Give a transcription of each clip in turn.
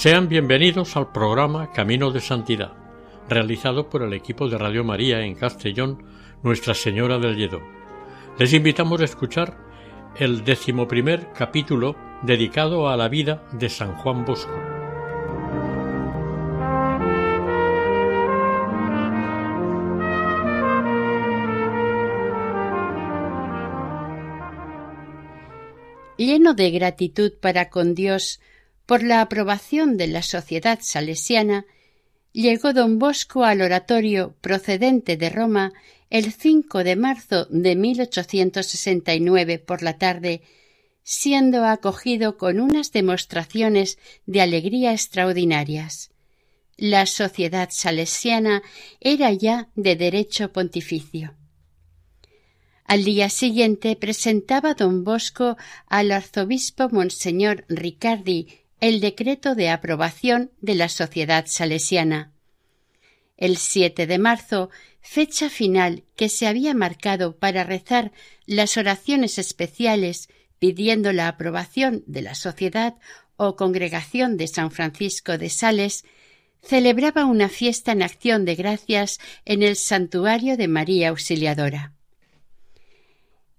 Sean bienvenidos al programa Camino de Santidad, realizado por el equipo de Radio María en Castellón, Nuestra Señora del Lledó. Les invitamos a escuchar el decimoprimer capítulo dedicado a la vida de San Juan Bosco. Lleno de gratitud para con Dios por la aprobación de la sociedad salesiana, llegó don Bosco al oratorio procedente de Roma el 5 de marzo de 1869 por la tarde, siendo acogido con unas demostraciones de alegría extraordinarias. La sociedad salesiana era ya de derecho pontificio. Al día siguiente presentaba don Bosco al arzobispo Monseñor Ricardi el decreto de aprobación de la Sociedad Salesiana. El 7 de marzo, fecha final que se había marcado para rezar las oraciones especiales pidiendo la aprobación de la Sociedad o Congregación de San Francisco de Sales, celebraba una fiesta en acción de gracias en el santuario de María Auxiliadora.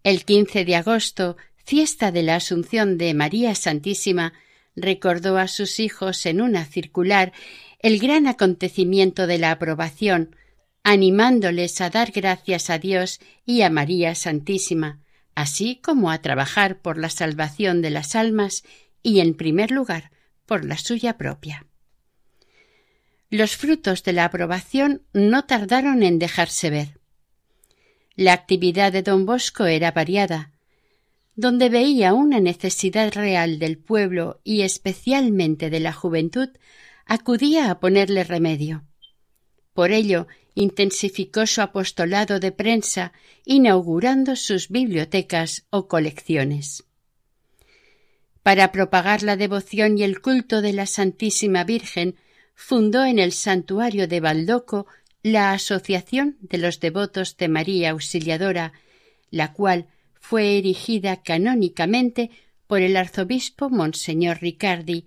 El 15 de agosto, fiesta de la Asunción de María Santísima, recordó a sus hijos en una circular el gran acontecimiento de la aprobación, animándoles a dar gracias a Dios y a María Santísima, así como a trabajar por la salvación de las almas y, en primer lugar, por la suya propia. Los frutos de la aprobación no tardaron en dejarse ver. La actividad de don Bosco era variada, donde veía una necesidad real del pueblo y especialmente de la juventud, acudía a ponerle remedio. Por ello, intensificó su apostolado de prensa, inaugurando sus bibliotecas o colecciones. Para propagar la devoción y el culto de la Santísima Virgen, fundó en el santuario de Baldoco la Asociación de los Devotos de María Auxiliadora, la cual fue erigida canónicamente por el arzobispo Monseñor Ricardi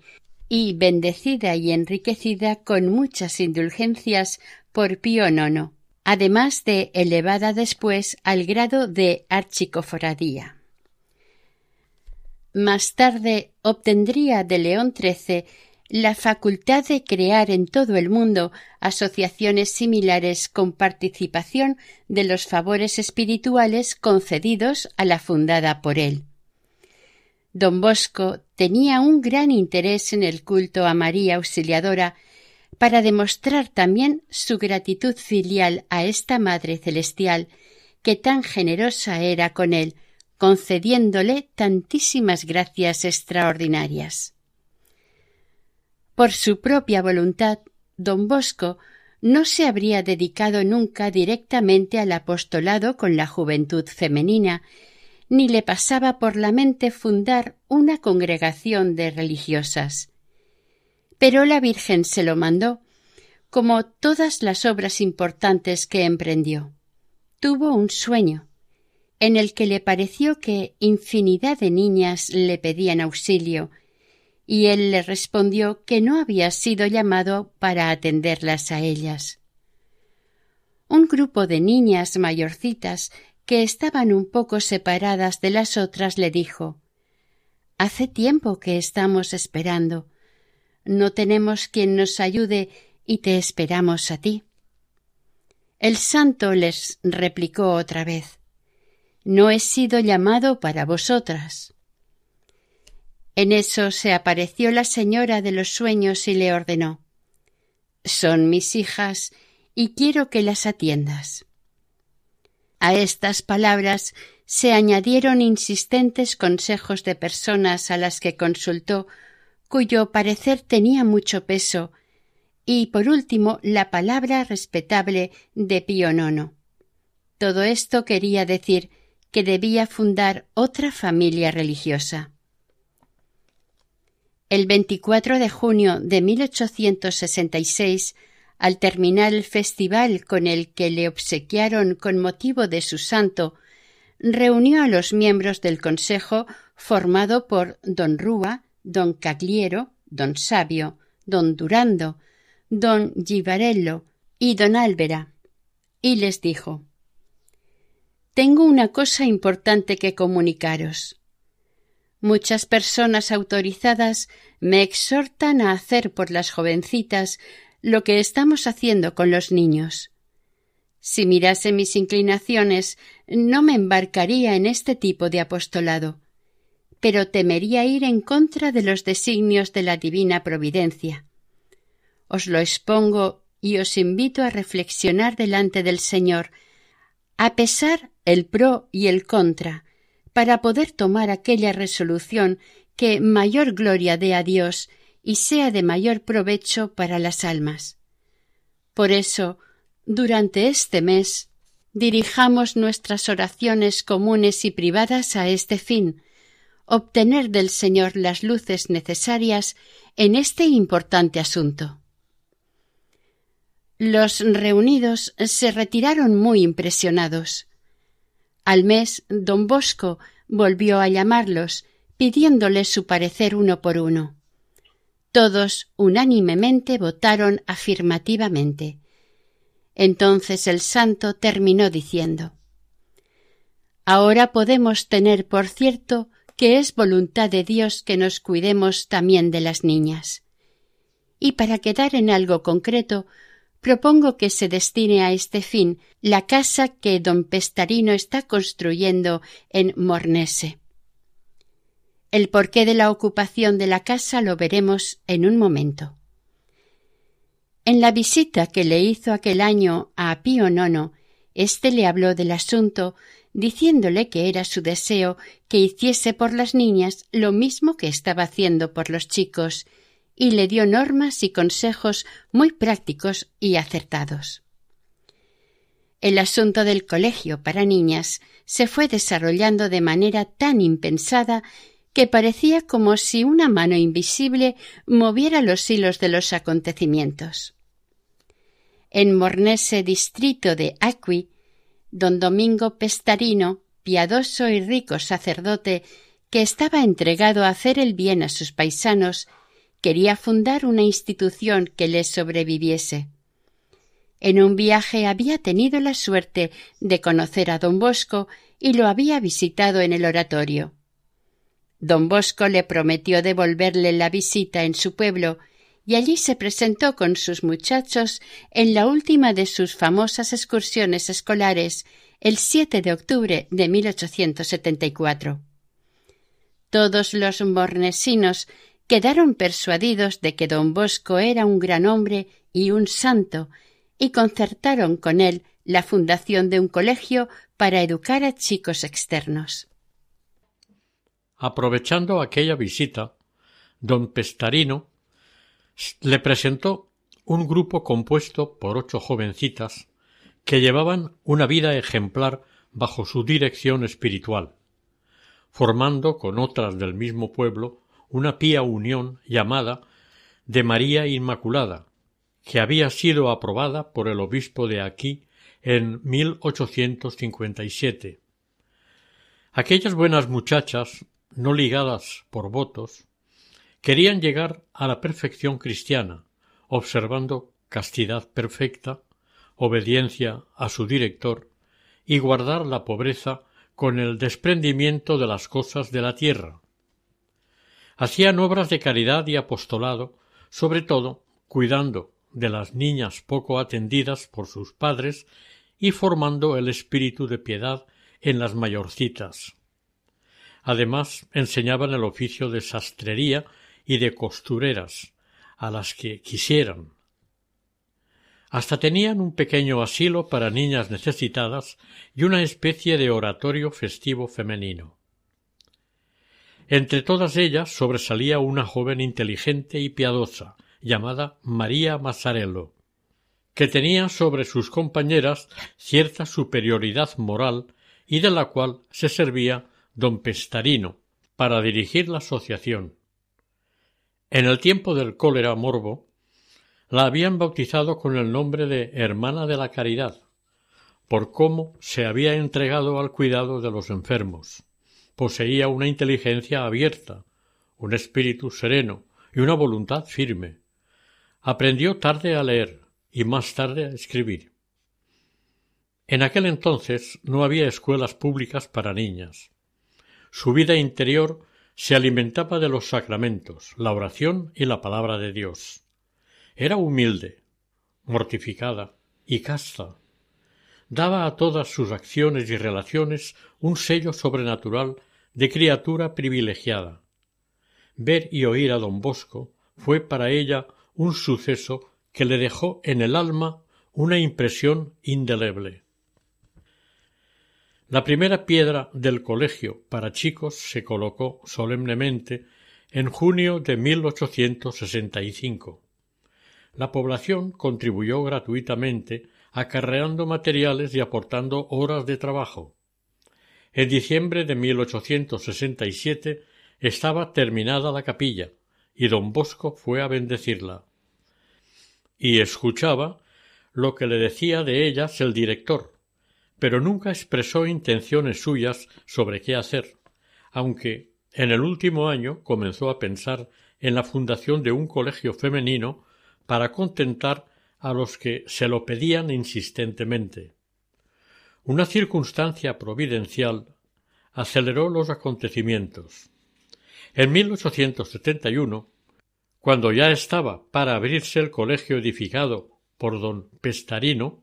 y bendecida y enriquecida con muchas indulgencias por Pío IX, además de elevada después al grado de archicofradía. Más tarde obtendría de León XIII la facultad de crear en todo el mundo asociaciones similares con participación de los favores espirituales concedidos a la fundada por él. Don Bosco tenía un gran interés en el culto a María Auxiliadora para demostrar también su gratitud filial a esta Madre Celestial, que tan generosa era con él, concediéndole tantísimas gracias extraordinarias. Por su propia voluntad, don Bosco no se habría dedicado nunca directamente al apostolado con la juventud femenina, ni le pasaba por la mente fundar una congregación de religiosas. Pero la Virgen se lo mandó, como todas las obras importantes que emprendió. Tuvo un sueño, en el que le pareció que infinidad de niñas le pedían auxilio, y él le respondió que no había sido llamado para atenderlas a ellas. Un grupo de niñas mayorcitas que estaban un poco separadas de las otras le dijo Hace tiempo que estamos esperando. No tenemos quien nos ayude y te esperamos a ti. El santo les replicó otra vez No he sido llamado para vosotras. En eso se apareció la señora de los sueños y le ordenó Son mis hijas y quiero que las atiendas. A estas palabras se añadieron insistentes consejos de personas a las que consultó, cuyo parecer tenía mucho peso, y por último la palabra respetable de Pío IX. Todo esto quería decir que debía fundar otra familia religiosa. El 24 de junio de 1866, al terminar el festival con el que le obsequiaron con motivo de su santo, reunió a los miembros del consejo formado por don Rúa, don Cagliero, don Sabio, don Durando, don Givarello y don Álvera, y les dijo Tengo una cosa importante que comunicaros. Muchas personas autorizadas me exhortan a hacer por las jovencitas lo que estamos haciendo con los niños. Si mirase mis inclinaciones, no me embarcaría en este tipo de apostolado, pero temería ir en contra de los designios de la divina providencia. Os lo expongo y os invito a reflexionar delante del Señor, a pesar el pro y el contra, para poder tomar aquella resolución que mayor gloria dé a Dios y sea de mayor provecho para las almas. Por eso, durante este mes, dirijamos nuestras oraciones comunes y privadas a este fin, obtener del Señor las luces necesarias en este importante asunto. Los reunidos se retiraron muy impresionados. Al mes don Bosco volvió a llamarlos, pidiéndoles su parecer uno por uno. Todos unánimemente votaron afirmativamente. Entonces el santo terminó diciendo Ahora podemos tener por cierto que es voluntad de Dios que nos cuidemos también de las niñas. Y para quedar en algo concreto, propongo que se destine a este fin la casa que don Pestarino está construyendo en Mornese. El porqué de la ocupación de la casa lo veremos en un momento. En la visita que le hizo aquel año a Pío IX, éste le habló del asunto, diciéndole que era su deseo que hiciese por las niñas lo mismo que estaba haciendo por los chicos, y le dio normas y consejos muy prácticos y acertados. El asunto del colegio para niñas se fue desarrollando de manera tan impensada que parecía como si una mano invisible moviera los hilos de los acontecimientos. En Mornese distrito de Acqui, don Domingo Pestarino, piadoso y rico sacerdote que estaba entregado a hacer el bien a sus paisanos quería fundar una institución que le sobreviviese. En un viaje había tenido la suerte de conocer a don Bosco y lo había visitado en el oratorio. Don Bosco le prometió devolverle la visita en su pueblo y allí se presentó con sus muchachos en la última de sus famosas excursiones escolares el 7 de octubre de 1874. Todos los mornesinos quedaron persuadidos de que don Bosco era un gran hombre y un santo, y concertaron con él la fundación de un colegio para educar a chicos externos. Aprovechando aquella visita, don Pestarino le presentó un grupo compuesto por ocho jovencitas que llevaban una vida ejemplar bajo su dirección espiritual, formando con otras del mismo pueblo una pía unión llamada de María Inmaculada, que había sido aprobada por el obispo de aquí en 1857. Aquellas buenas muchachas, no ligadas por votos, querían llegar a la perfección cristiana, observando castidad perfecta, obediencia a su director y guardar la pobreza con el desprendimiento de las cosas de la tierra, hacían obras de caridad y apostolado, sobre todo cuidando de las niñas poco atendidas por sus padres y formando el espíritu de piedad en las mayorcitas. Además, enseñaban el oficio de sastrería y de costureras a las que quisieran. Hasta tenían un pequeño asilo para niñas necesitadas y una especie de oratorio festivo femenino. Entre todas ellas sobresalía una joven inteligente y piadosa, llamada María Mazzarello, que tenía sobre sus compañeras cierta superioridad moral y de la cual se servía don Pestarino para dirigir la asociación. En el tiempo del cólera morbo, la habían bautizado con el nombre de Hermana de la Caridad, por cómo se había entregado al cuidado de los enfermos. Poseía una inteligencia abierta, un espíritu sereno y una voluntad firme. Aprendió tarde a leer y más tarde a escribir. En aquel entonces no había escuelas públicas para niñas. Su vida interior se alimentaba de los sacramentos, la oración y la palabra de Dios. Era humilde, mortificada y casta. Daba a todas sus acciones y relaciones un sello sobrenatural de criatura privilegiada. Ver y oír a don Bosco fue para ella un suceso que le dejó en el alma una impresión indeleble. La primera piedra del colegio para chicos se colocó solemnemente en junio de 1865 la población contribuyó gratuitamente acarreando materiales y aportando horas de trabajo. En diciembre de 1867 estaba terminada la capilla y don Bosco fue a bendecirla. Y escuchaba lo que le decía de ellas el director, pero nunca expresó intenciones suyas sobre qué hacer, aunque en el último año comenzó a pensar en la fundación de un colegio femenino para contentar a los que se lo pedían insistentemente. Una circunstancia providencial aceleró los acontecimientos. En 1871, cuando ya estaba para abrirse el colegio edificado por don Pestarino,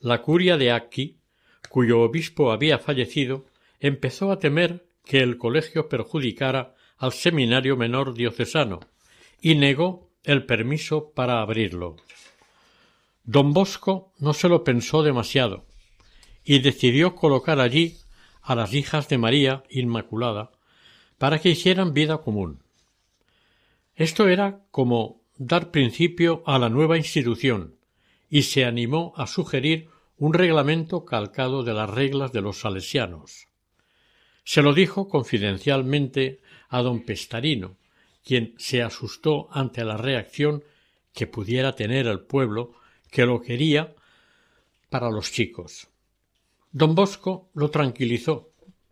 la curia de Aquí, cuyo obispo había fallecido, empezó a temer que el colegio perjudicara al seminario menor diocesano y negó el permiso para abrirlo. Don Bosco no se lo pensó demasiado y decidió colocar allí a las hijas de María Inmaculada para que hicieran vida común. Esto era como dar principio a la nueva institución y se animó a sugerir un reglamento calcado de las reglas de los salesianos. Se lo dijo confidencialmente a don Pestarino, quien se asustó ante la reacción que pudiera tener el pueblo que lo quería para los chicos. Don Bosco lo tranquilizó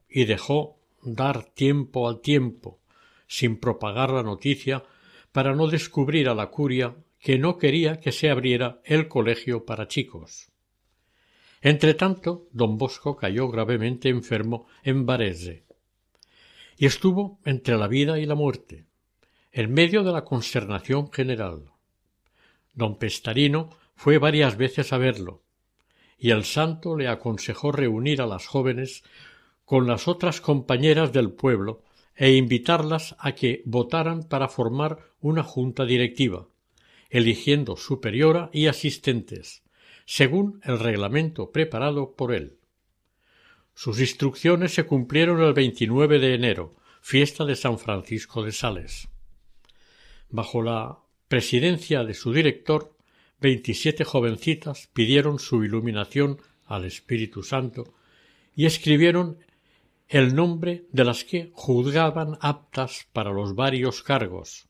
y dejó dar tiempo al tiempo, sin propagar la noticia, para no descubrir a la curia que no quería que se abriera el colegio para chicos. Entretanto, don Bosco cayó gravemente enfermo en Varese y estuvo entre la vida y la muerte en medio de la consternación general. Don Pestarino fue varias veces a verlo, y el santo le aconsejó reunir a las jóvenes con las otras compañeras del pueblo e invitarlas a que votaran para formar una junta directiva, eligiendo superiora y asistentes, según el reglamento preparado por él. Sus instrucciones se cumplieron el 29 de enero, fiesta de San Francisco de Sales. Bajo la presidencia de su director, veintisiete jovencitas pidieron su iluminación al Espíritu Santo y escribieron el nombre de las que juzgaban aptas para los varios cargos.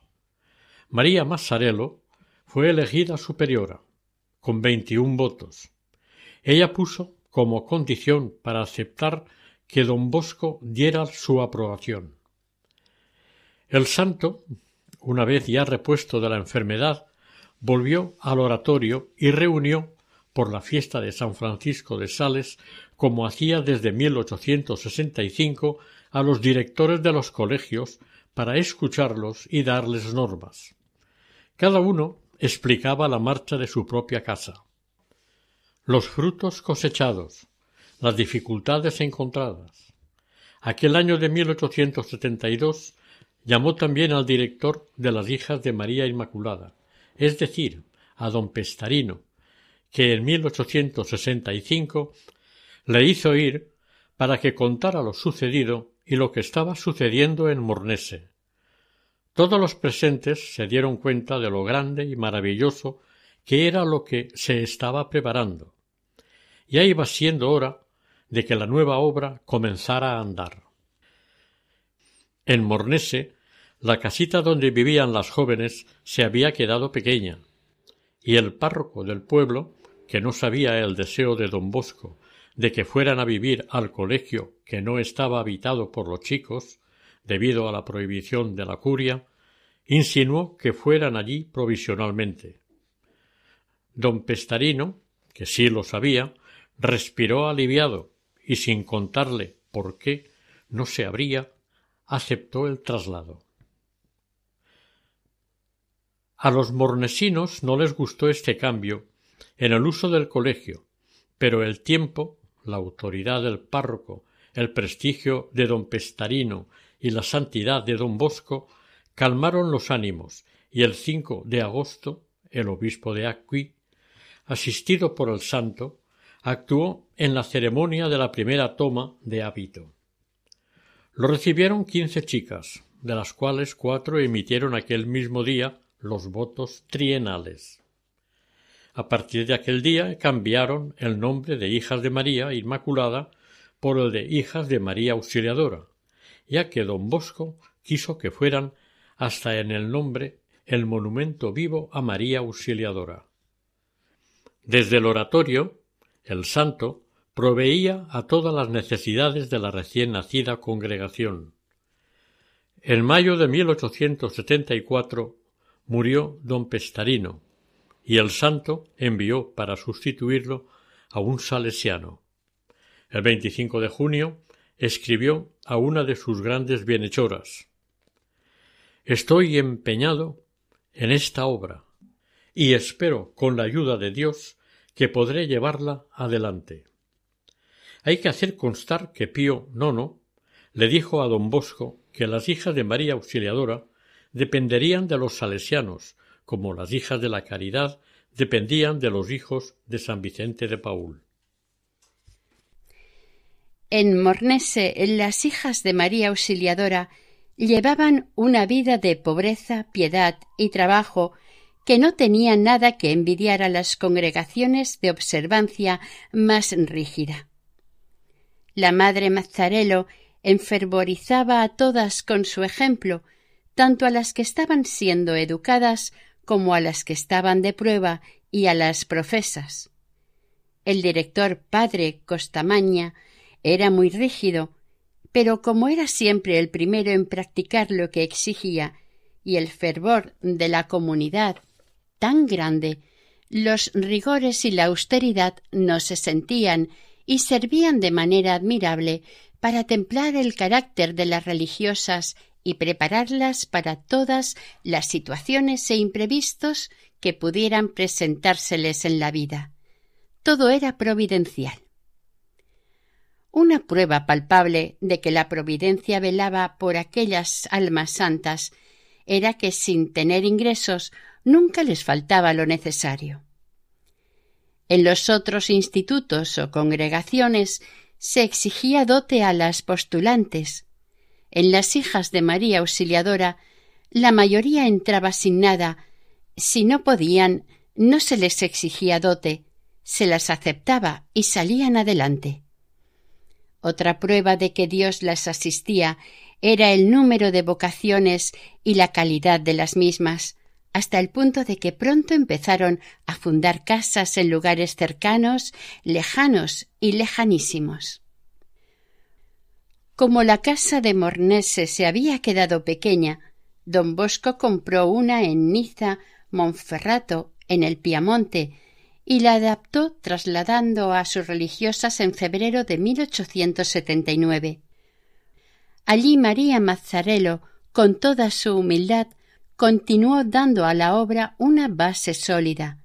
María Massarello fue elegida superiora, con veintiún votos. Ella puso como condición para aceptar que don Bosco diera su aprobación. El santo una vez ya repuesto de la enfermedad, volvió al oratorio y reunió, por la fiesta de San Francisco de Sales, como hacía desde 1865, a los directores de los colegios para escucharlos y darles normas. Cada uno explicaba la marcha de su propia casa. Los frutos cosechados, las dificultades encontradas. Aquel año de 1872 Llamó también al director de las hijas de María Inmaculada, es decir, a don Pestarino, que en 1865 le hizo ir para que contara lo sucedido y lo que estaba sucediendo en Mornese. Todos los presentes se dieron cuenta de lo grande y maravilloso que era lo que se estaba preparando. Ya iba siendo hora de que la nueva obra comenzara a andar. En Mornese, la casita donde vivían las jóvenes se había quedado pequeña, y el párroco del pueblo, que no sabía el deseo de don Bosco de que fueran a vivir al colegio que no estaba habitado por los chicos, debido a la prohibición de la curia, insinuó que fueran allí provisionalmente. Don Pestarino, que sí lo sabía, respiró aliviado y sin contarle por qué no se abría, aceptó el traslado. A los mornesinos no les gustó este cambio en el uso del colegio, pero el tiempo, la autoridad del párroco, el prestigio de don Pestarino y la santidad de don Bosco calmaron los ánimos y el 5 de agosto el obispo de Acqui, asistido por el santo, actuó en la ceremonia de la primera toma de hábito. Lo recibieron quince chicas, de las cuales cuatro emitieron aquel mismo día los votos trienales. A partir de aquel día cambiaron el nombre de Hijas de María Inmaculada por el de Hijas de María Auxiliadora, ya que don Bosco quiso que fueran hasta en el nombre el monumento vivo a María Auxiliadora. Desde el oratorio, el santo proveía a todas las necesidades de la recién nacida congregación. En mayo de 1874 murió don Pestarino, y el santo envió para sustituirlo a un salesiano. El 25 de junio escribió a una de sus grandes bienhechoras Estoy empeñado en esta obra y espero, con la ayuda de Dios, que podré llevarla adelante. Hay que hacer constar que Pío IX le dijo a don Bosco que las hijas de María Auxiliadora dependerían de los salesianos, como las hijas de la caridad dependían de los hijos de San Vicente de Paul. En Mornese, las hijas de María Auxiliadora llevaban una vida de pobreza, piedad y trabajo que no tenían nada que envidiar a las congregaciones de observancia más rígida. La madre Mazzarello enfervorizaba a todas con su ejemplo, tanto a las que estaban siendo educadas como a las que estaban de prueba y a las profesas. El director padre Costamaña era muy rígido, pero como era siempre el primero en practicar lo que exigía y el fervor de la comunidad tan grande, los rigores y la austeridad no se sentían y servían de manera admirable para templar el carácter de las religiosas y prepararlas para todas las situaciones e imprevistos que pudieran presentárseles en la vida. Todo era providencial. Una prueba palpable de que la providencia velaba por aquellas almas santas era que sin tener ingresos nunca les faltaba lo necesario. En los otros institutos o congregaciones se exigía dote a las postulantes. En las hijas de María Auxiliadora la mayoría entraba sin nada. Si no podían, no se les exigía dote, se las aceptaba y salían adelante. Otra prueba de que Dios las asistía era el número de vocaciones y la calidad de las mismas, hasta el punto de que pronto empezaron a fundar casas en lugares cercanos, lejanos y lejanísimos. Como la casa de Mornese se había quedado pequeña, don Bosco compró una en Niza, Monferrato, en el Piamonte, y la adaptó trasladando a sus religiosas en febrero de 1879. Allí María Mazzarello, con toda su humildad, continuó dando a la obra una base sólida.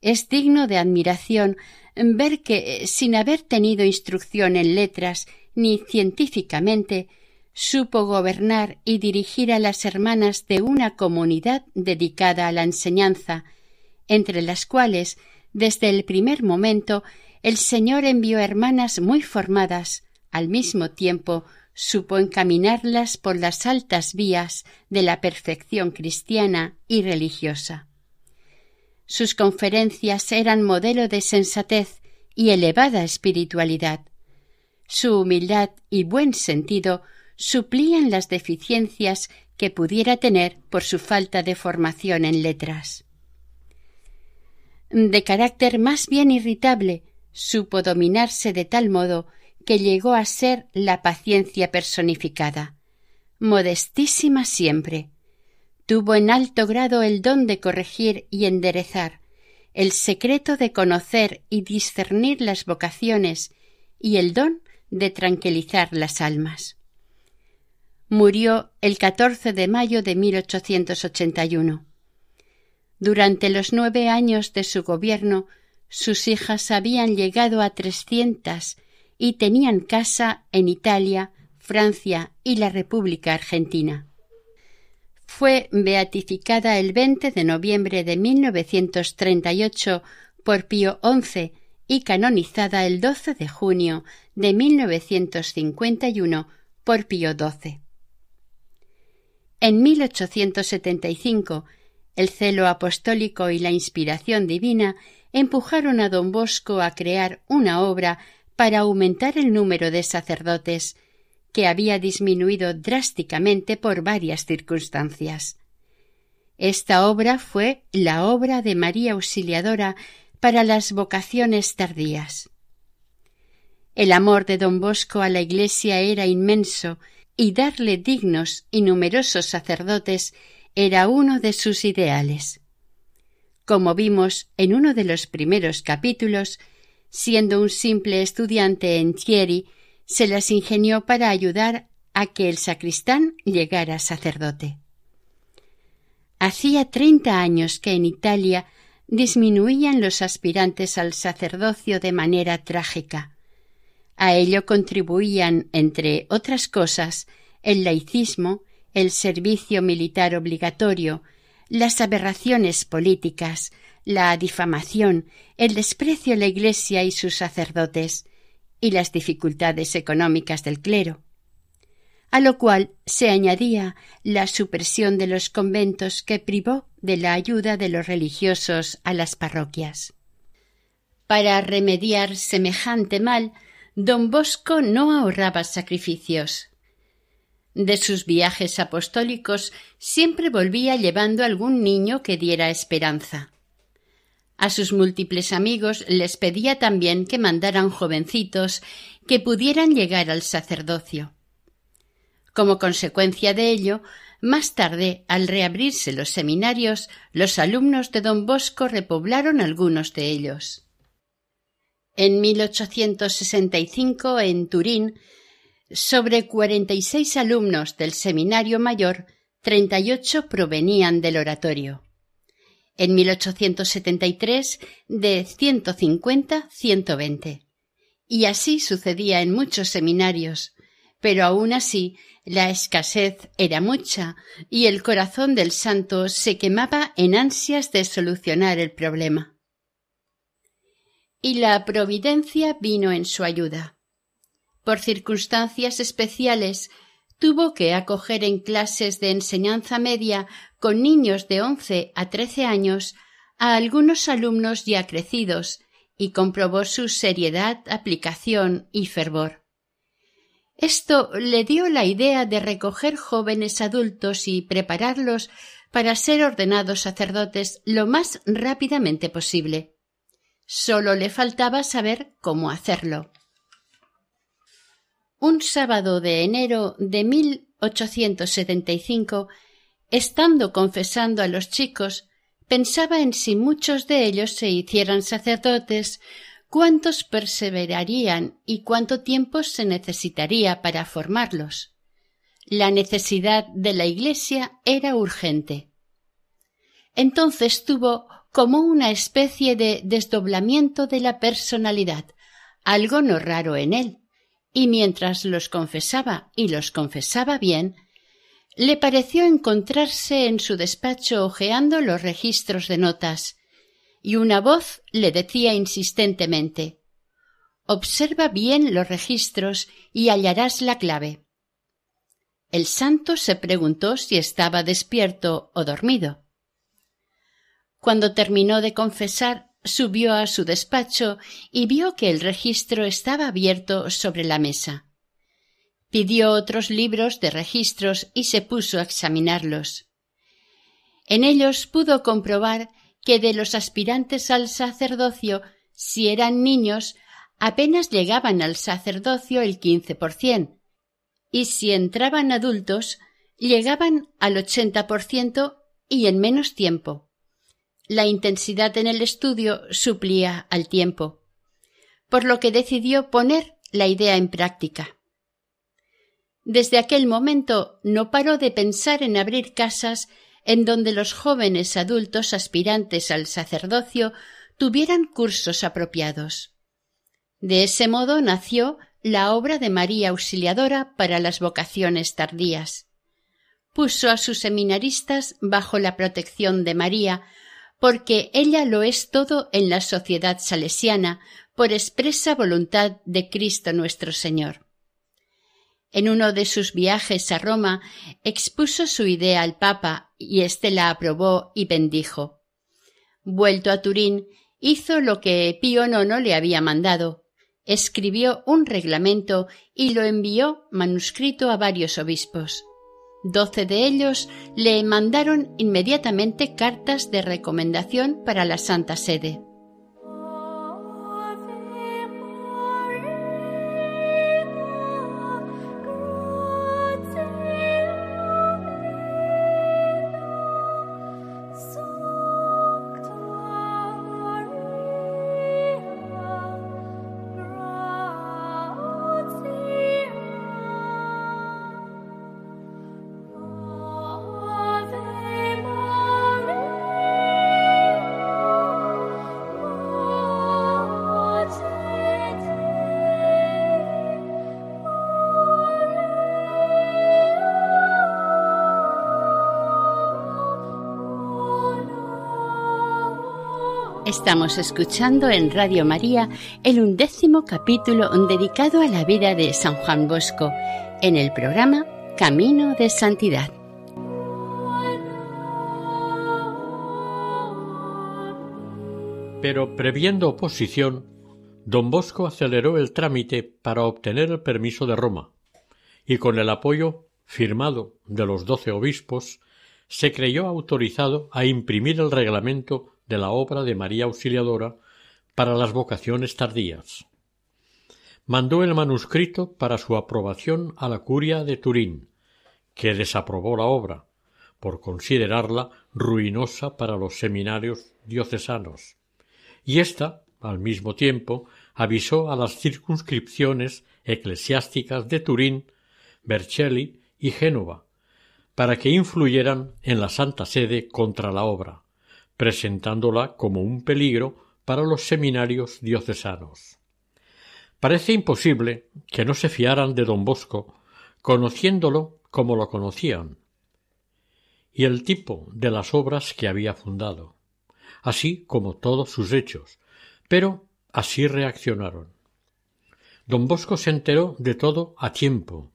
Es digno de admiración ver que, sin haber tenido instrucción en letras ni científicamente, supo gobernar y dirigir a las hermanas de una comunidad dedicada a la enseñanza, entre las cuales desde el primer momento el Señor envió hermanas muy formadas, al mismo tiempo supo encaminarlas por las altas vías de la perfección cristiana y religiosa. Sus conferencias eran modelo de sensatez y elevada espiritualidad. Su humildad y buen sentido suplían las deficiencias que pudiera tener por su falta de formación en letras. De carácter más bien irritable, supo dominarse de tal modo que llegó a ser la paciencia personificada. Modestísima siempre. Tuvo en alto grado el don de corregir y enderezar, el secreto de conocer y discernir las vocaciones y el don de tranquilizar las almas. Murió el 14 de mayo de 1881. Durante los nueve años de su gobierno, sus hijas habían llegado a trescientas y tenían casa en Italia, Francia y la República Argentina. Fue beatificada el 20 de noviembre de 1938 por Pío XI y canonizada el 12 de junio de 1951 por Pío XII. En 1875 el celo apostólico y la inspiración divina empujaron a don Bosco a crear una obra para aumentar el número de sacerdotes, que había disminuido drásticamente por varias circunstancias. Esta obra fue la obra de María Auxiliadora para las vocaciones tardías. El amor de don Bosco a la Iglesia era inmenso y darle dignos y numerosos sacerdotes era uno de sus ideales. Como vimos en uno de los primeros capítulos, siendo un simple estudiante en Thierry, se las ingenió para ayudar a que el sacristán llegara sacerdote. Hacía treinta años que en Italia disminuían los aspirantes al sacerdocio de manera trágica. A ello contribuían, entre otras cosas, el laicismo, el servicio militar obligatorio, las aberraciones políticas, la difamación, el desprecio a la Iglesia y sus sacerdotes, y las dificultades económicas del clero. A lo cual se añadía la supresión de los conventos que privó de la ayuda de los religiosos a las parroquias. Para remediar semejante mal, don Bosco no ahorraba sacrificios. De sus viajes apostólicos siempre volvía llevando algún niño que diera esperanza. A sus múltiples amigos les pedía también que mandaran jovencitos que pudieran llegar al sacerdocio. Como consecuencia de ello, más tarde, al reabrirse los seminarios, los alumnos de don Bosco repoblaron algunos de ellos. En 1865, en Turín, sobre cuarenta y seis alumnos del seminario mayor, treinta y ocho provenían del oratorio en 1873 de 150 120. Y así sucedía en muchos seminarios, pero aun así la escasez era mucha y el corazón del santo se quemaba en ansias de solucionar el problema. Y la providencia vino en su ayuda. Por circunstancias especiales tuvo que acoger en clases de enseñanza media con niños de once a trece años a algunos alumnos ya crecidos y comprobó su seriedad, aplicación y fervor. Esto le dio la idea de recoger jóvenes adultos y prepararlos para ser ordenados sacerdotes lo más rápidamente posible. Solo le faltaba saber cómo hacerlo. Un sábado de enero de 1875, estando confesando a los chicos, pensaba en si muchos de ellos se hicieran sacerdotes, cuántos perseverarían y cuánto tiempo se necesitaría para formarlos. La necesidad de la Iglesia era urgente. Entonces tuvo como una especie de desdoblamiento de la personalidad, algo no raro en él y mientras los confesaba y los confesaba bien, le pareció encontrarse en su despacho hojeando los registros de notas, y una voz le decía insistentemente Observa bien los registros y hallarás la clave. El santo se preguntó si estaba despierto o dormido. Cuando terminó de confesar, subió a su despacho y vio que el registro estaba abierto sobre la mesa. Pidió otros libros de registros y se puso a examinarlos. En ellos pudo comprobar que de los aspirantes al sacerdocio, si eran niños, apenas llegaban al sacerdocio el quince por cien, y si entraban adultos, llegaban al ochenta por ciento y en menos tiempo. La intensidad en el estudio suplía al tiempo, por lo que decidió poner la idea en práctica. Desde aquel momento no paró de pensar en abrir casas en donde los jóvenes adultos aspirantes al sacerdocio tuvieran cursos apropiados. De ese modo nació la obra de María Auxiliadora para las vocaciones tardías. Puso a sus seminaristas bajo la protección de María, porque ella lo es todo en la sociedad salesiana, por expresa voluntad de Cristo nuestro Señor. En uno de sus viajes a Roma expuso su idea al Papa y éste la aprobó y bendijo. Vuelto a Turín, hizo lo que Pío IX le había mandado. Escribió un reglamento y lo envió manuscrito a varios obispos. Doce de ellos le mandaron inmediatamente cartas de recomendación para la Santa Sede. Estamos escuchando en Radio María el undécimo capítulo dedicado a la vida de San Juan Bosco en el programa Camino de Santidad. Pero previendo oposición, don Bosco aceleró el trámite para obtener el permiso de Roma, y con el apoyo firmado de los doce obispos, se creyó autorizado a imprimir el reglamento de la obra de María Auxiliadora para las vocaciones tardías. Mandó el manuscrito para su aprobación a la curia de Turín, que desaprobó la obra, por considerarla ruinosa para los seminarios diocesanos, y ésta, al mismo tiempo, avisó a las circunscripciones eclesiásticas de Turín, Vercelli y Génova, para que influyeran en la Santa Sede contra la obra, presentándola como un peligro para los seminarios diocesanos. Parece imposible que no se fiaran de don Bosco, conociéndolo como lo conocían, y el tipo de las obras que había fundado, así como todos sus hechos, pero así reaccionaron. Don Bosco se enteró de todo a tiempo,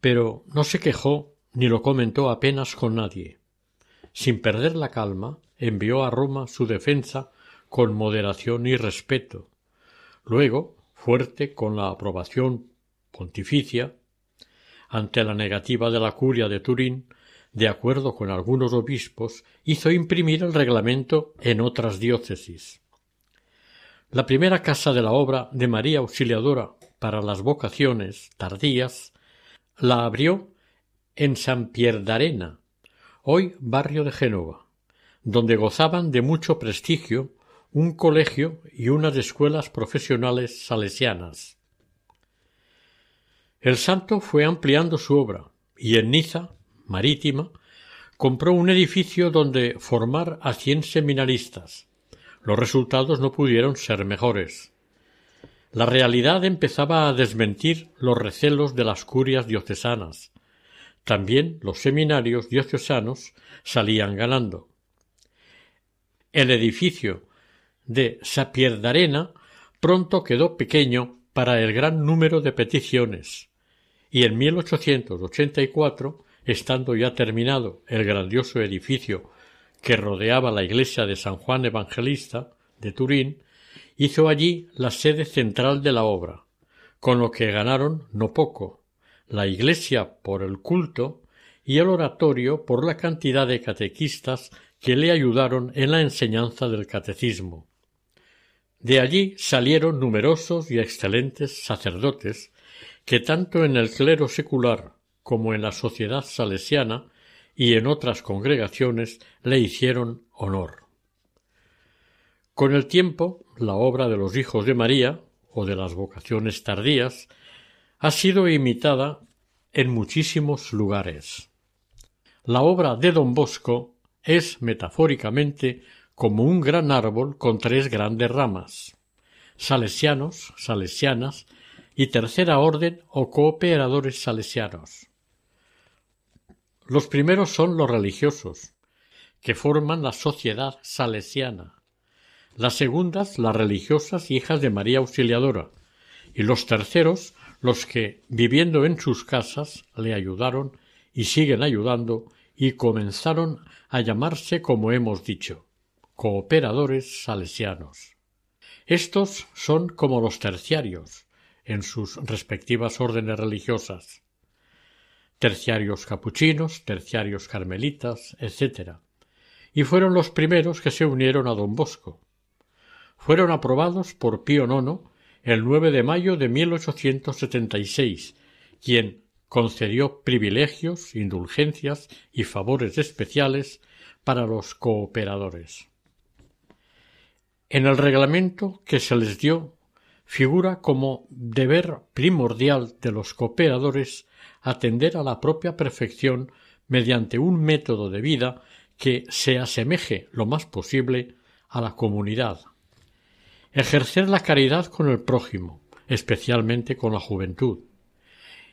pero no se quejó ni lo comentó apenas con nadie. Sin perder la calma, envió a Roma su defensa con moderación y respeto. Luego, fuerte con la aprobación pontificia, ante la negativa de la curia de Turín, de acuerdo con algunos obispos, hizo imprimir el reglamento en otras diócesis. La primera casa de la obra de María Auxiliadora para las vocaciones tardías la abrió en San Pierdarena, hoy barrio de Génova, donde gozaban de mucho prestigio un colegio y unas escuelas profesionales salesianas. El santo fue ampliando su obra y en Niza, marítima, compró un edificio donde formar a cien seminaristas. Los resultados no pudieron ser mejores. La realidad empezaba a desmentir los recelos de las curias diocesanas. También los seminarios diocesanos salían ganando. El edificio de Sapierdarena pronto quedó pequeño para el gran número de peticiones, y en 1884, estando ya terminado el grandioso edificio que rodeaba la iglesia de San Juan Evangelista de Turín, hizo allí la sede central de la obra, con lo que ganaron no poco, la iglesia por el culto y el oratorio por la cantidad de catequistas que le ayudaron en la enseñanza del catecismo. De allí salieron numerosos y excelentes sacerdotes que tanto en el clero secular como en la sociedad salesiana y en otras congregaciones le hicieron honor. Con el tiempo, la obra de los hijos de María, o de las vocaciones tardías, ha sido imitada en muchísimos lugares. La obra de don Bosco es metafóricamente como un gran árbol con tres grandes ramas salesianos, salesianas y tercera orden o cooperadores salesianos. Los primeros son los religiosos, que forman la sociedad salesiana. Las segundas, las religiosas hijas de María Auxiliadora, y los terceros, los que, viviendo en sus casas, le ayudaron y siguen ayudando y comenzaron a llamarse como hemos dicho, cooperadores salesianos. Estos son como los terciarios en sus respectivas órdenes religiosas terciarios capuchinos, terciarios carmelitas, etc. Y fueron los primeros que se unieron a don Bosco. Fueron aprobados por Pío IX el 9 de mayo de 1876, quien concedió privilegios, indulgencias y favores especiales para los cooperadores. En el reglamento que se les dio figura como deber primordial de los cooperadores atender a la propia perfección mediante un método de vida que se asemeje lo más posible a la comunidad. Ejercer la caridad con el prójimo, especialmente con la juventud.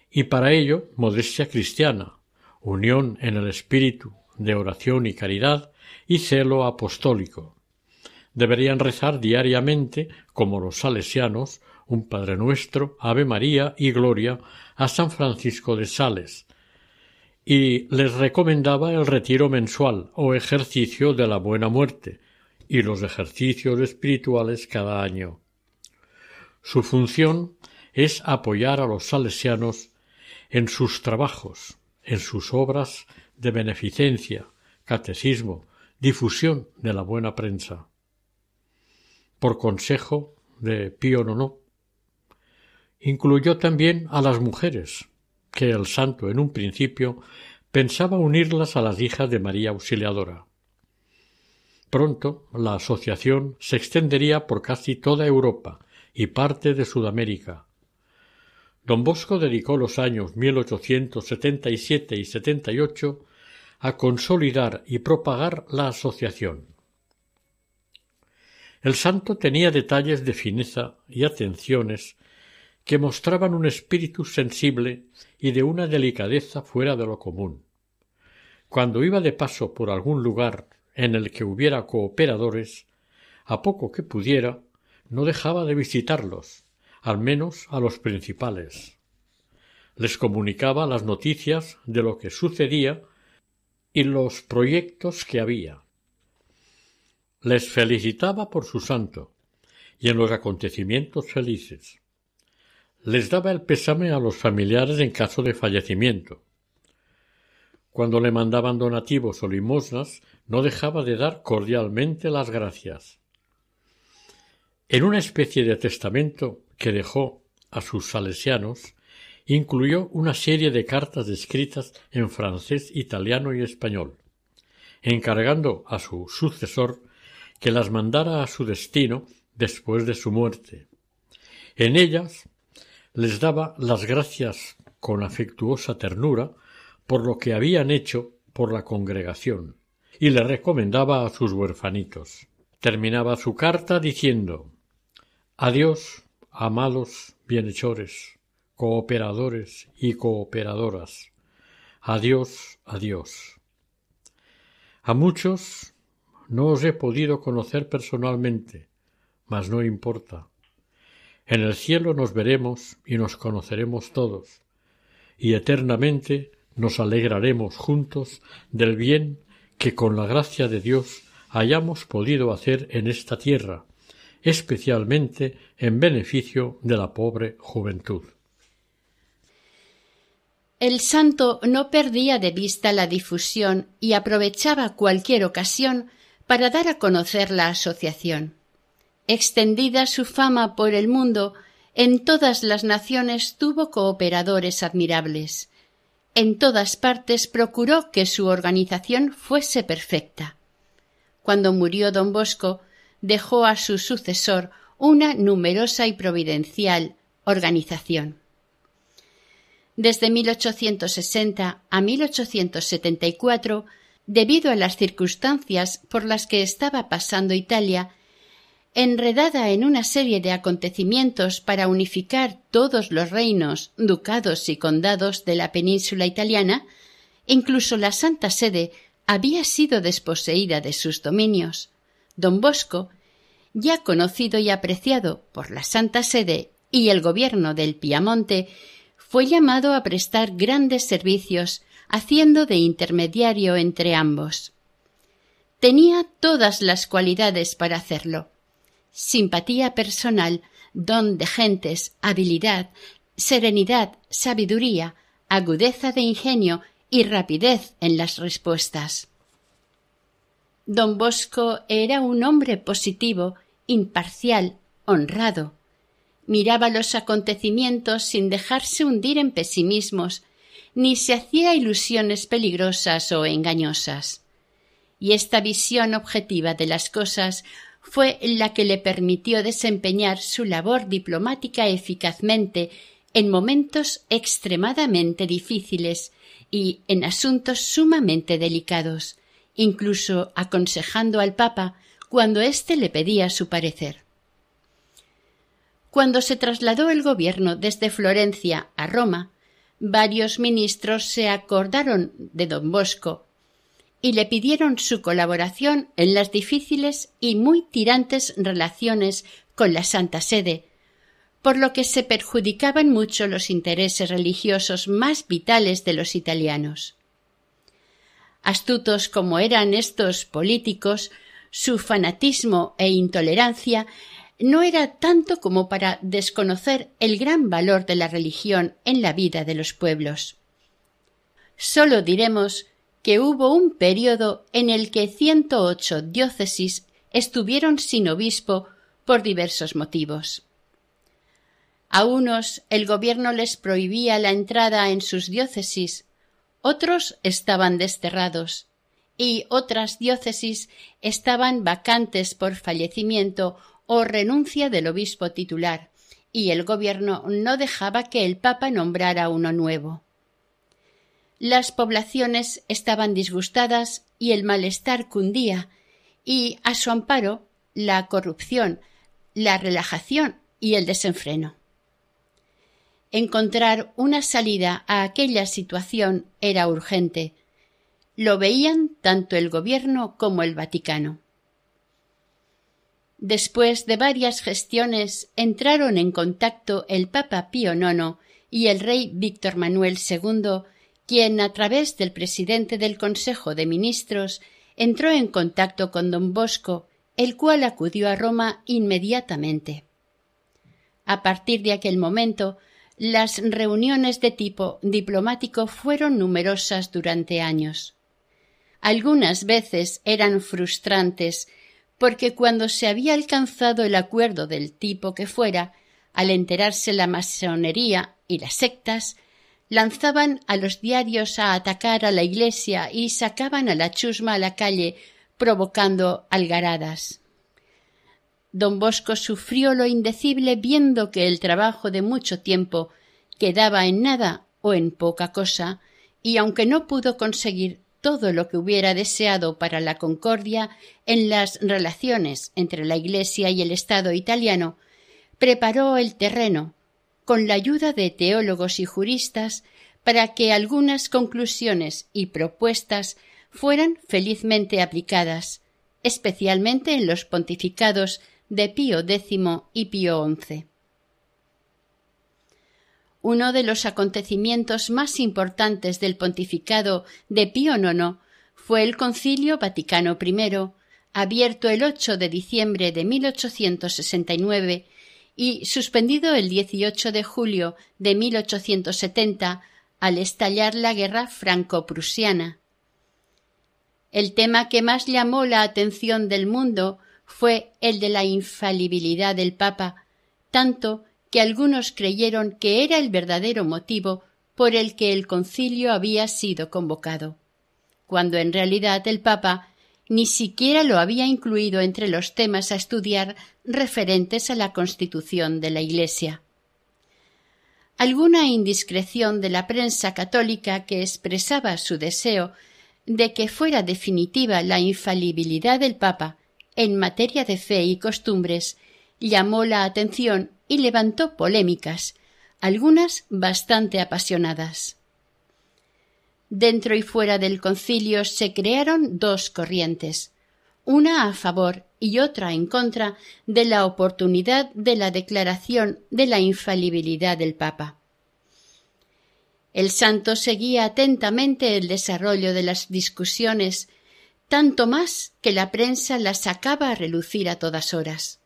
Y para ello, modestia cristiana, unión en el espíritu de oración y caridad y celo apostólico. Deberían rezar diariamente, como los salesianos, un Padre Nuestro, Ave María y Gloria a San Francisco de Sales, y les recomendaba el retiro mensual o ejercicio de la buena muerte y los ejercicios espirituales cada año. Su función es apoyar a los salesianos en sus trabajos, en sus obras de beneficencia, catecismo, difusión de la buena prensa. Por consejo de Pío IX, incluyó también a las mujeres, que el santo en un principio pensaba unirlas a las hijas de María Auxiliadora. Pronto la asociación se extendería por casi toda Europa y parte de Sudamérica. Don Bosco dedicó los años 1877 y 78 a consolidar y propagar la asociación. El santo tenía detalles de fineza y atenciones que mostraban un espíritu sensible y de una delicadeza fuera de lo común. Cuando iba de paso por algún lugar en el que hubiera cooperadores, a poco que pudiera, no dejaba de visitarlos, al menos a los principales. Les comunicaba las noticias de lo que sucedía y los proyectos que había. Les felicitaba por su santo y en los acontecimientos felices les daba el pésame a los familiares en caso de fallecimiento. Cuando le mandaban donativos o limosnas, no dejaba de dar cordialmente las gracias. En una especie de testamento que dejó a sus salesianos, incluyó una serie de cartas escritas en francés, italiano y español, encargando a su sucesor que las mandara a su destino después de su muerte. En ellas les daba las gracias con afectuosa ternura por lo que habían hecho por la congregación y le recomendaba a sus huerfanitos. Terminaba su carta diciendo Adiós, amados bienhechores, cooperadores y cooperadoras. Adiós, adiós. A muchos no os he podido conocer personalmente, mas no importa. En el cielo nos veremos y nos conoceremos todos, y eternamente nos alegraremos juntos del bien que con la gracia de Dios hayamos podido hacer en esta tierra, especialmente en beneficio de la pobre juventud. El santo no perdía de vista la difusión y aprovechaba cualquier ocasión para dar a conocer la asociación. Extendida su fama por el mundo, en todas las naciones tuvo cooperadores admirables. En todas partes procuró que su organización fuese perfecta. Cuando murió don Bosco, dejó a su sucesor una numerosa y providencial organización. Desde 1860 a 1874, debido a las circunstancias por las que estaba pasando Italia, enredada en una serie de acontecimientos para unificar todos los reinos, ducados y condados de la península italiana, incluso la Santa Sede había sido desposeída de sus dominios. Don Bosco, ya conocido y apreciado por la Santa Sede y el gobierno del Piamonte, fue llamado a prestar grandes servicios, haciendo de intermediario entre ambos. Tenía todas las cualidades para hacerlo. Simpatía personal, don de gentes, habilidad, serenidad, sabiduría, agudeza de ingenio y rapidez en las respuestas. Don Bosco era un hombre positivo, imparcial, honrado, miraba los acontecimientos sin dejarse hundir en pesimismos, ni se hacía ilusiones peligrosas o engañosas. Y esta visión objetiva de las cosas fue la que le permitió desempeñar su labor diplomática eficazmente en momentos extremadamente difíciles y en asuntos sumamente delicados, incluso aconsejando al Papa cuando éste le pedía su parecer. Cuando se trasladó el gobierno desde Florencia a Roma, varios ministros se acordaron de don Bosco y le pidieron su colaboración en las difíciles y muy tirantes relaciones con la Santa Sede, por lo que se perjudicaban mucho los intereses religiosos más vitales de los italianos. Astutos como eran estos políticos, su fanatismo e intolerancia no era tanto como para desconocer el gran valor de la religión en la vida de los pueblos. Sólo diremos que hubo un período en el que ciento ocho diócesis estuvieron sin obispo por diversos motivos. A unos el gobierno les prohibía la entrada en sus diócesis, otros estaban desterrados, y otras diócesis estaban vacantes por fallecimiento o renuncia del obispo titular, y el gobierno no dejaba que el Papa nombrara uno nuevo. Las poblaciones estaban disgustadas y el malestar cundía, y a su amparo la corrupción, la relajación y el desenfreno. Encontrar una salida a aquella situación era urgente. Lo veían tanto el gobierno como el Vaticano. Después de varias gestiones entraron en contacto el Papa Pío IX y el rey Víctor Manuel II, quien, a través del presidente del Consejo de Ministros, entró en contacto con don Bosco, el cual acudió a Roma inmediatamente. A partir de aquel momento, las reuniones de tipo diplomático fueron numerosas durante años. Algunas veces eran frustrantes porque cuando se había alcanzado el acuerdo del tipo que fuera, al enterarse la masonería y las sectas, lanzaban a los diarios a atacar a la iglesia y sacaban a la chusma a la calle, provocando algaradas. Don Bosco sufrió lo indecible viendo que el trabajo de mucho tiempo quedaba en nada o en poca cosa, y aunque no pudo conseguir todo lo que hubiera deseado para la concordia en las relaciones entre la Iglesia y el Estado italiano, preparó el terreno, con la ayuda de teólogos y juristas, para que algunas conclusiones y propuestas fueran felizmente aplicadas, especialmente en los pontificados de Pío X y Pío XI. Uno de los acontecimientos más importantes del pontificado de Pío IX fue el Concilio Vaticano I, abierto el 8 de diciembre de 1869 y suspendido el 18 de julio de 1870 al estallar la guerra franco-prusiana. El tema que más llamó la atención del mundo fue el de la infalibilidad del Papa, tanto que algunos creyeron que era el verdadero motivo por el que el concilio había sido convocado, cuando en realidad el Papa ni siquiera lo había incluido entre los temas a estudiar referentes a la constitución de la Iglesia. Alguna indiscreción de la prensa católica que expresaba su deseo de que fuera definitiva la infalibilidad del Papa en materia de fe y costumbres llamó la atención y levantó polémicas, algunas bastante apasionadas. Dentro y fuera del concilio se crearon dos corrientes, una a favor y otra en contra de la oportunidad de la declaración de la infalibilidad del Papa. El santo seguía atentamente el desarrollo de las discusiones, tanto más que la prensa las sacaba a relucir a todas horas.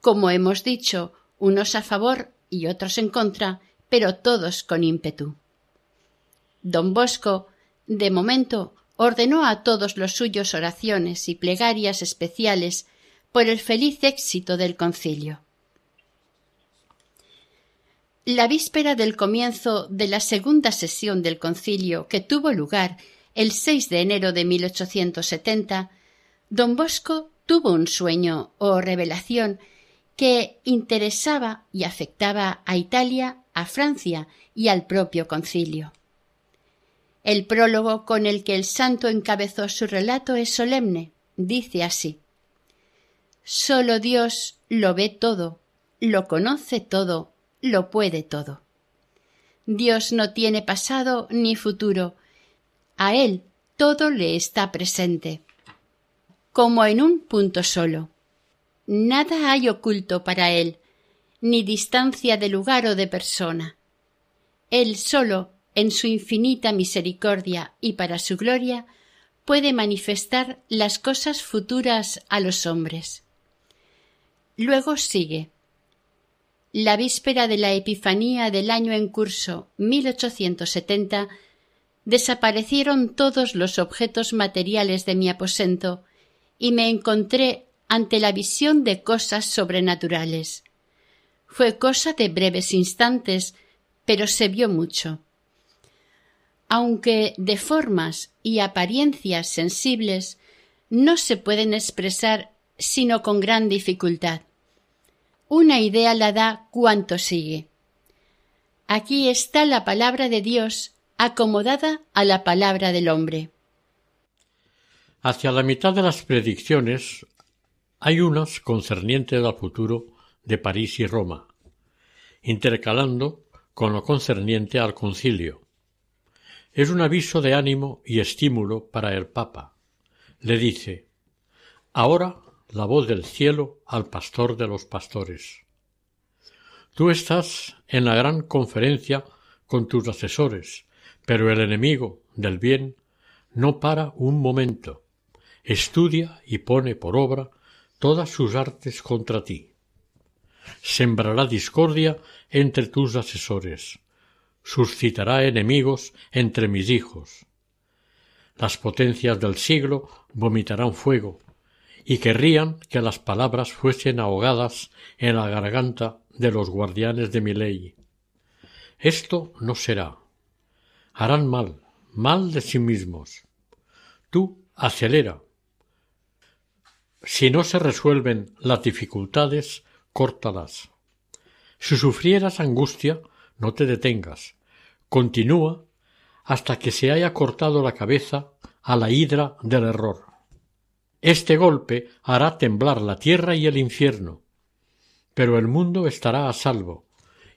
Como hemos dicho, unos a favor y otros en contra, pero todos con ímpetu. Don Bosco, de momento, ordenó a todos los suyos oraciones y plegarias especiales por el feliz éxito del concilio. La víspera del comienzo de la segunda sesión del concilio, que tuvo lugar el 6 de enero de 1870, don Bosco tuvo un sueño o revelación que interesaba y afectaba a Italia, a Francia y al propio concilio. El prólogo con el que el santo encabezó su relato es solemne. Dice así Solo Dios lo ve todo, lo conoce todo, lo puede todo. Dios no tiene pasado ni futuro. A Él todo le está presente, como en un punto solo. Nada hay oculto para Él, ni distancia de lugar o de persona. Él solo en su infinita misericordia y para su gloria, puede manifestar las cosas futuras a los hombres. Luego sigue. La víspera de la Epifanía del año en curso 1870 desaparecieron todos los objetos materiales de mi aposento y me encontré ante la visión de cosas sobrenaturales. Fue cosa de breves instantes, pero se vio mucho aunque de formas y apariencias sensibles no se pueden expresar sino con gran dificultad. Una idea la da cuanto sigue. Aquí está la palabra de Dios acomodada a la palabra del hombre. Hacia la mitad de las predicciones hay unas concernientes al futuro de París y Roma, intercalando con lo concerniente al concilio es un aviso de ánimo y estímulo para el Papa. Le dice Ahora la voz del cielo al pastor de los pastores. Tú estás en la gran conferencia con tus asesores, pero el enemigo del bien no para un momento, estudia y pone por obra todas sus artes contra ti. Sembrará discordia entre tus asesores, suscitará enemigos entre mis hijos. Las potencias del siglo vomitarán fuego, y querrían que las palabras fuesen ahogadas en la garganta de los guardianes de mi ley. Esto no será. Harán mal, mal de sí mismos. Tú acelera. Si no se resuelven las dificultades, córtalas. Si sufrieras angustia, no te detengas. Continúa hasta que se haya cortado la cabeza a la hidra del error. Este golpe hará temblar la tierra y el infierno, pero el mundo estará a salvo,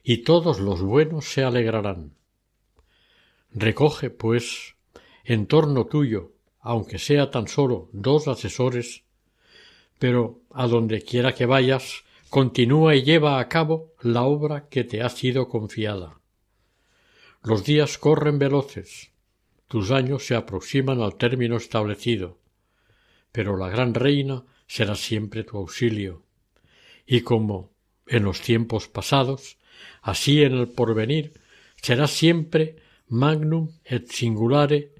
y todos los buenos se alegrarán. Recoge, pues, en torno tuyo, aunque sea tan solo dos asesores, pero a donde quiera que vayas, continúa y lleva a cabo la obra que te ha sido confiada. Los días corren veloces, tus años se aproximan al término establecido, pero la gran reina será siempre tu auxilio, y como en los tiempos pasados, así en el porvenir, será siempre magnum et singulare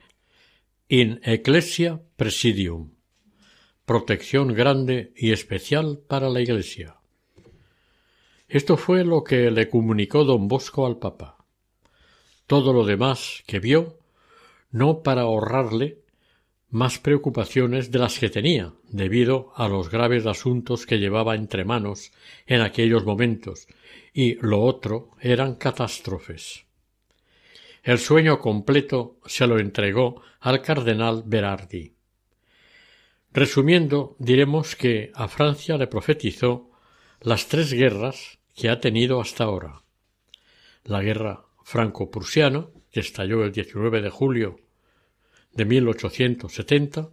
in ecclesia presidium, protección grande y especial para la Iglesia. Esto fue lo que le comunicó don Bosco al Papa. Todo lo demás que vio, no para ahorrarle más preocupaciones de las que tenía, debido a los graves asuntos que llevaba entre manos en aquellos momentos, y lo otro eran catástrofes. El sueño completo se lo entregó al cardenal Berardi. Resumiendo, diremos que a Francia le profetizó las tres guerras que ha tenido hasta ahora. La guerra franco-prusiana, que estalló el 19 de julio de 1870,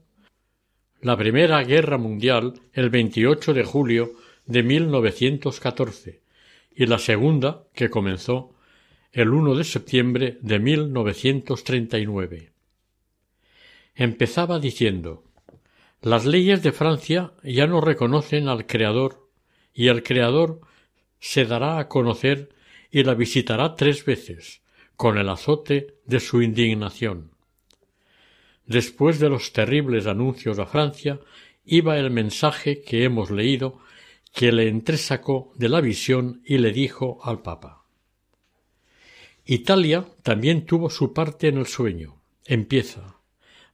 la Primera Guerra Mundial el 28 de julio de 1914 y la Segunda, que comenzó el 1 de septiembre de 1939. Empezaba diciendo Las leyes de Francia ya no reconocen al Creador, y el Creador se dará a conocer y la visitará tres veces, con el azote de su indignación. Después de los terribles anuncios a Francia, iba el mensaje que hemos leído, que le entresacó de la visión y le dijo al Papa Italia también tuvo su parte en el sueño. Empieza.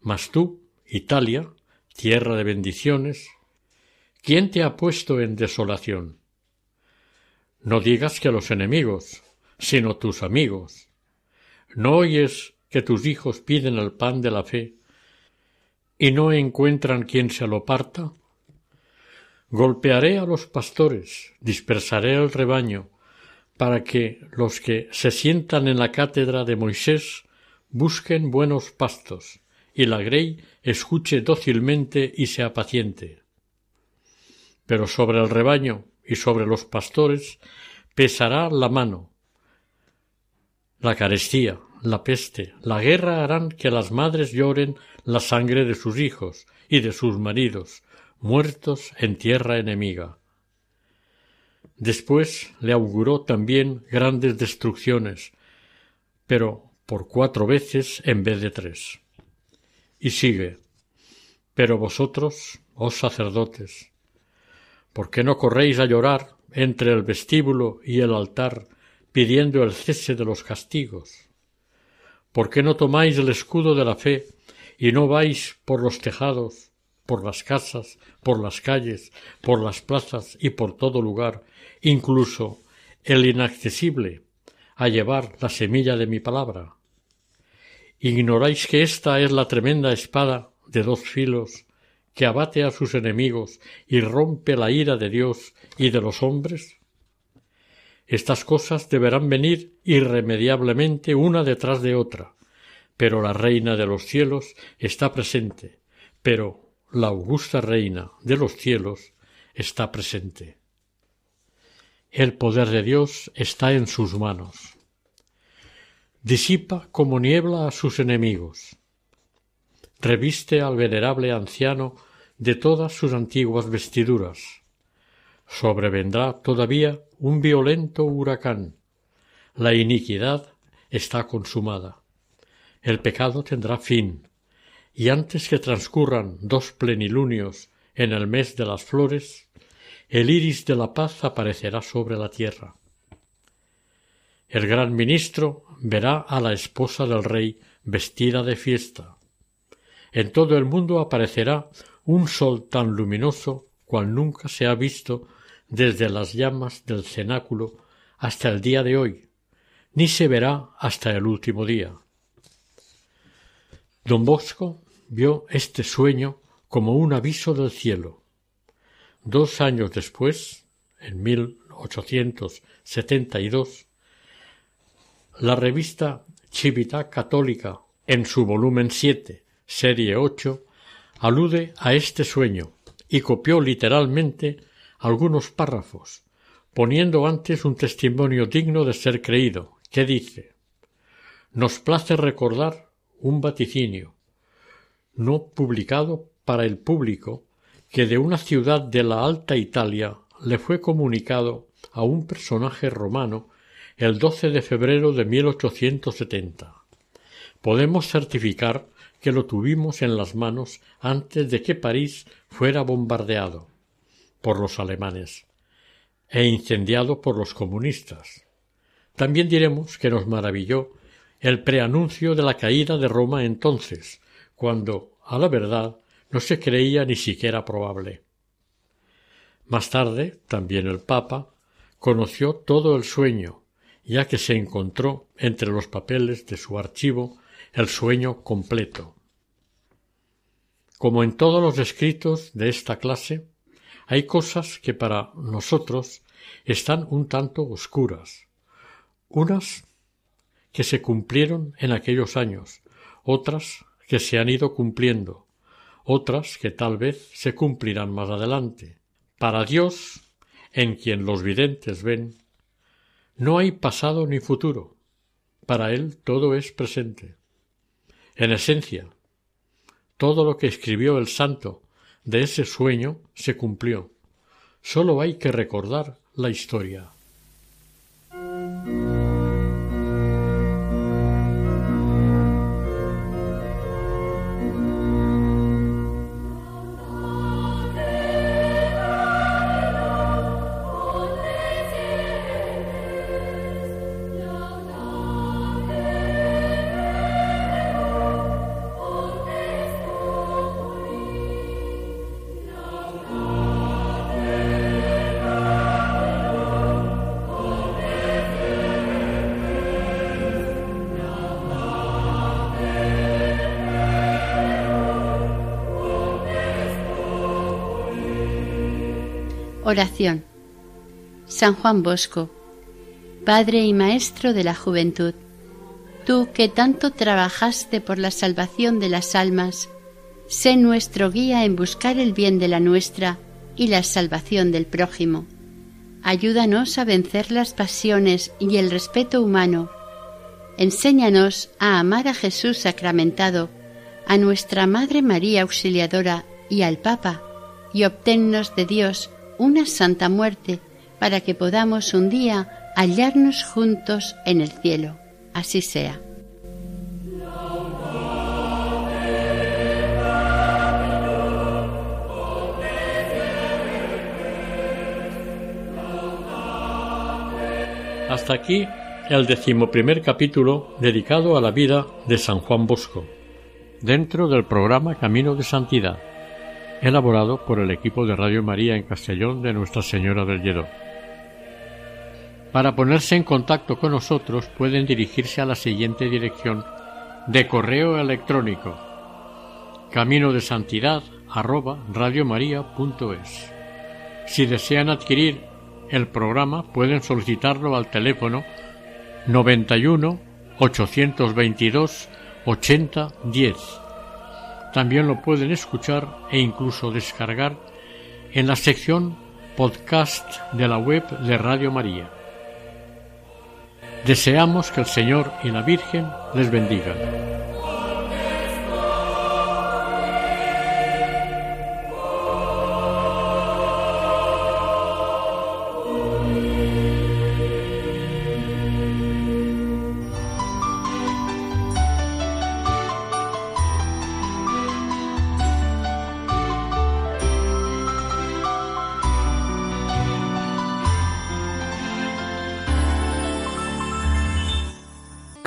Mas tú, Italia, tierra de bendiciones, ¿quién te ha puesto en desolación? No digas que a los enemigos, sino tus amigos. ¿No oyes que tus hijos piden el pan de la fe y no encuentran quien se lo parta? Golpearé a los pastores, dispersaré el rebaño, para que los que se sientan en la cátedra de Moisés busquen buenos pastos, y la grey escuche dócilmente y sea paciente. Pero sobre el rebaño y sobre los pastores pesará la mano. La carestía, la peste, la guerra harán que las madres lloren la sangre de sus hijos y de sus maridos, muertos en tierra enemiga. Después le auguró también grandes destrucciones, pero por cuatro veces en vez de tres. Y sigue. Pero vosotros, oh sacerdotes, ¿por qué no corréis a llorar entre el vestíbulo y el altar pidiendo el cese de los castigos? ¿Por qué no tomáis el escudo de la fe y no vais por los tejados, por las casas, por las calles, por las plazas y por todo lugar, incluso el inaccesible, a llevar la semilla de mi palabra. ¿Ignoráis que esta es la tremenda espada de dos filos que abate a sus enemigos y rompe la ira de Dios y de los hombres? Estas cosas deberán venir irremediablemente una detrás de otra, pero la Reina de los cielos está presente, pero la augusta Reina de los cielos está presente. El poder de Dios está en sus manos. Disipa como niebla a sus enemigos. Reviste al venerable anciano de todas sus antiguas vestiduras. Sobrevendrá todavía un violento huracán. La iniquidad está consumada. El pecado tendrá fin. Y antes que transcurran dos plenilunios en el mes de las flores, el iris de la paz aparecerá sobre la tierra. El gran ministro verá a la esposa del rey vestida de fiesta. En todo el mundo aparecerá un sol tan luminoso cual nunca se ha visto desde las llamas del cenáculo hasta el día de hoy, ni se verá hasta el último día. Don Bosco vio este sueño como un aviso del cielo. Dos años después, en 1872, la revista Chivita Católica, en su volumen 7, serie 8, alude a este sueño y copió literalmente algunos párrafos, poniendo antes un testimonio digno de ser creído, que dice Nos place recordar un vaticinio, no publicado para el público, que de una ciudad de la Alta Italia le fue comunicado a un personaje romano el 12 de febrero de 1870. Podemos certificar que lo tuvimos en las manos antes de que París fuera bombardeado por los alemanes e incendiado por los comunistas. También diremos que nos maravilló el preanuncio de la caída de Roma entonces, cuando, a la verdad, no se creía ni siquiera probable. Más tarde, también el Papa conoció todo el sueño, ya que se encontró entre los papeles de su archivo el sueño completo. Como en todos los escritos de esta clase, hay cosas que para nosotros están un tanto oscuras, unas que se cumplieron en aquellos años, otras que se han ido cumpliendo, otras que tal vez se cumplirán más adelante. Para Dios, en quien los videntes ven, no hay pasado ni futuro. Para Él todo es presente. En esencia, todo lo que escribió el santo de ese sueño se cumplió. Solo hay que recordar la historia. Oración. San Juan Bosco, Padre y Maestro de la Juventud, tú que tanto trabajaste por la salvación de las almas, sé nuestro guía en buscar el bien de la nuestra y la salvación del prójimo. Ayúdanos a vencer las pasiones y el respeto humano. Enséñanos a amar a Jesús sacramentado, a nuestra Madre María Auxiliadora y al Papa, y obténnos de Dios una santa muerte para que podamos un día hallarnos juntos en el cielo. Así sea. Hasta aquí el decimoprimer capítulo dedicado a la vida de San Juan Bosco, dentro del programa Camino de Santidad elaborado por el equipo de Radio María en Castellón de Nuestra Señora del Lledó. Para ponerse en contacto con nosotros pueden dirigirse a la siguiente dirección de correo electrónico camino de santidad Si desean adquirir el programa pueden solicitarlo al teléfono 91 822 80 10 también lo pueden escuchar e incluso descargar en la sección podcast de la web de Radio María. Deseamos que el Señor y la Virgen les bendigan.